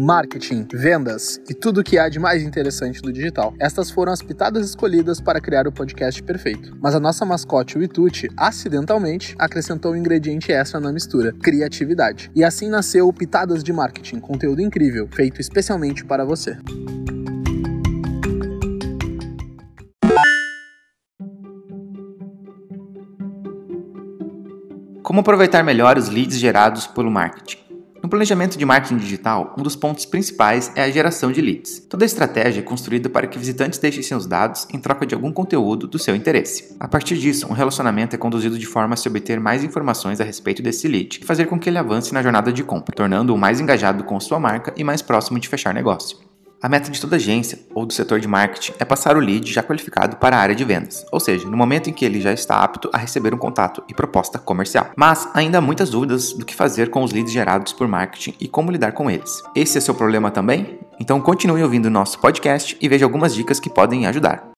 marketing, vendas e tudo o que há de mais interessante do digital. Estas foram as pitadas escolhidas para criar o podcast perfeito. Mas a nossa mascote, o Ituti, acidentalmente acrescentou um ingrediente extra na mistura: criatividade. E assim nasceu o Pitadas de Marketing, conteúdo incrível, feito especialmente para você. Como aproveitar melhor os leads gerados pelo marketing? No planejamento de marketing digital, um dos pontos principais é a geração de leads. Toda estratégia é construída para que visitantes deixem seus dados em troca de algum conteúdo do seu interesse. A partir disso, um relacionamento é conduzido de forma a se obter mais informações a respeito desse lead e fazer com que ele avance na jornada de compra, tornando-o mais engajado com sua marca e mais próximo de fechar negócio. A meta de toda agência ou do setor de marketing é passar o lead já qualificado para a área de vendas, ou seja, no momento em que ele já está apto a receber um contato e proposta comercial. Mas ainda há muitas dúvidas do que fazer com os leads gerados por marketing e como lidar com eles. Esse é seu problema também? Então continue ouvindo o nosso podcast e veja algumas dicas que podem ajudar.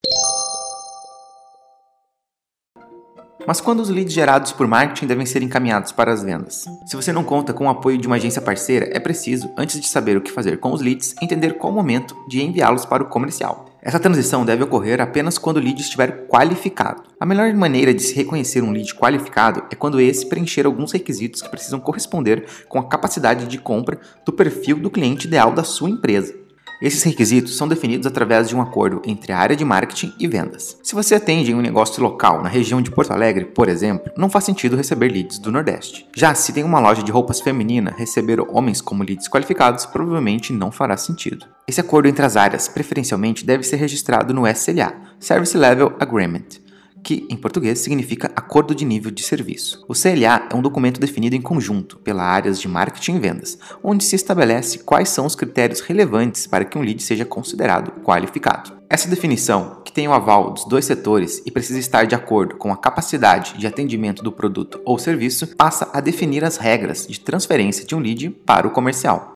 Mas quando os leads gerados por marketing devem ser encaminhados para as vendas? Se você não conta com o apoio de uma agência parceira, é preciso, antes de saber o que fazer com os leads, entender qual o momento de enviá-los para o comercial. Essa transição deve ocorrer apenas quando o lead estiver qualificado. A melhor maneira de se reconhecer um lead qualificado é quando esse preencher alguns requisitos que precisam corresponder com a capacidade de compra do perfil do cliente ideal da sua empresa. Esses requisitos são definidos através de um acordo entre a área de marketing e vendas. Se você atende em um negócio local na região de Porto Alegre, por exemplo, não faz sentido receber leads do Nordeste. Já se tem uma loja de roupas feminina, receber homens como leads qualificados provavelmente não fará sentido. Esse acordo entre as áreas, preferencialmente, deve ser registrado no SLA, Service Level Agreement que em português significa Acordo de Nível de Serviço. O CLA é um documento definido em conjunto pela áreas de marketing e vendas, onde se estabelece quais são os critérios relevantes para que um lead seja considerado qualificado. Essa definição, que tem o aval dos dois setores e precisa estar de acordo com a capacidade de atendimento do produto ou serviço, passa a definir as regras de transferência de um lead para o comercial.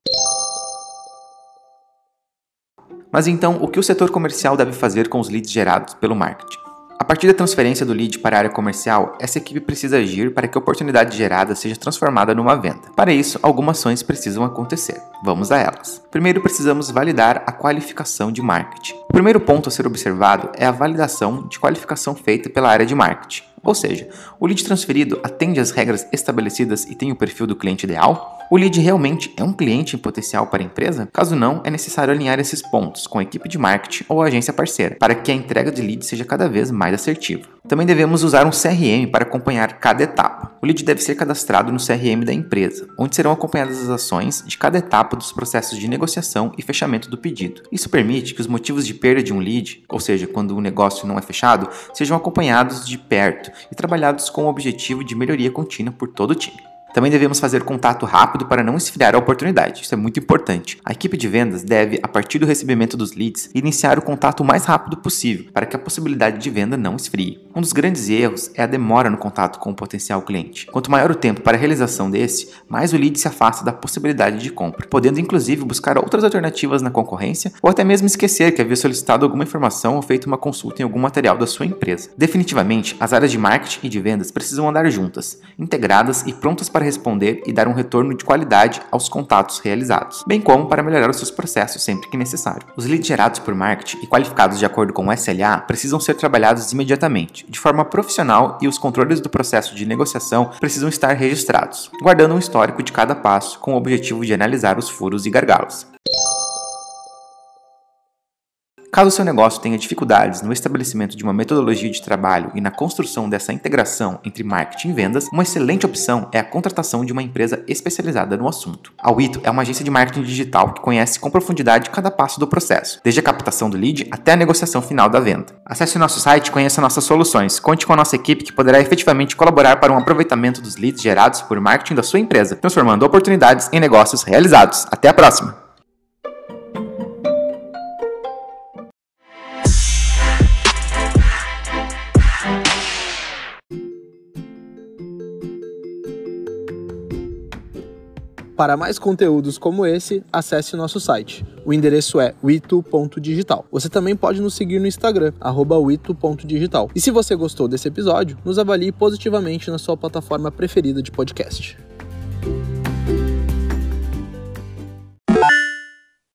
Mas então, o que o setor comercial deve fazer com os leads gerados pelo marketing? A partir da transferência do lead para a área comercial, essa equipe precisa agir para que a oportunidade gerada seja transformada numa venda. Para isso, algumas ações precisam acontecer. Vamos a elas. Primeiro, precisamos validar a qualificação de marketing. O primeiro ponto a ser observado é a validação de qualificação feita pela área de marketing. Ou seja, o lead transferido atende às regras estabelecidas e tem o perfil do cliente ideal? O lead realmente é um cliente em potencial para a empresa? Caso não, é necessário alinhar esses pontos com a equipe de marketing ou agência parceira, para que a entrega de lead seja cada vez mais assertiva. Também devemos usar um CRM para acompanhar cada etapa. O lead deve ser cadastrado no CRM da empresa, onde serão acompanhadas as ações de cada etapa dos processos de negociação e fechamento do pedido. Isso permite que os motivos de perda de um lead, ou seja, quando o negócio não é fechado, sejam acompanhados de perto e trabalhados com o objetivo de melhoria contínua por todo o time. Também devemos fazer contato rápido para não esfriar a oportunidade. Isso é muito importante. A equipe de vendas deve, a partir do recebimento dos leads, iniciar o contato o mais rápido possível para que a possibilidade de venda não esfrie. Um dos grandes erros é a demora no contato com o potencial cliente. Quanto maior o tempo para a realização desse, mais o lead se afasta da possibilidade de compra, podendo inclusive buscar outras alternativas na concorrência ou até mesmo esquecer que havia solicitado alguma informação ou feito uma consulta em algum material da sua empresa. Definitivamente, as áreas de marketing e de vendas precisam andar juntas, integradas e prontas para responder e dar um retorno de qualidade aos contatos realizados, bem como para melhorar os seus processos sempre que necessário. Os leads gerados por marketing e qualificados de acordo com o SLA precisam ser trabalhados imediatamente, de forma profissional e os controles do processo de negociação precisam estar registrados, guardando um histórico de cada passo com o objetivo de analisar os furos e gargalos. Caso seu negócio tenha dificuldades no estabelecimento de uma metodologia de trabalho e na construção dessa integração entre marketing e vendas, uma excelente opção é a contratação de uma empresa especializada no assunto. A Wito é uma agência de marketing digital que conhece com profundidade cada passo do processo, desde a captação do lead até a negociação final da venda. Acesse o nosso site e conheça nossas soluções. Conte com a nossa equipe que poderá efetivamente colaborar para um aproveitamento dos leads gerados por marketing da sua empresa, transformando oportunidades em negócios realizados. Até a próxima! Para mais conteúdos como esse, acesse nosso site. O endereço é witu.digital. Você também pode nos seguir no Instagram, witu.digital. E se você gostou desse episódio, nos avalie positivamente na sua plataforma preferida de podcast.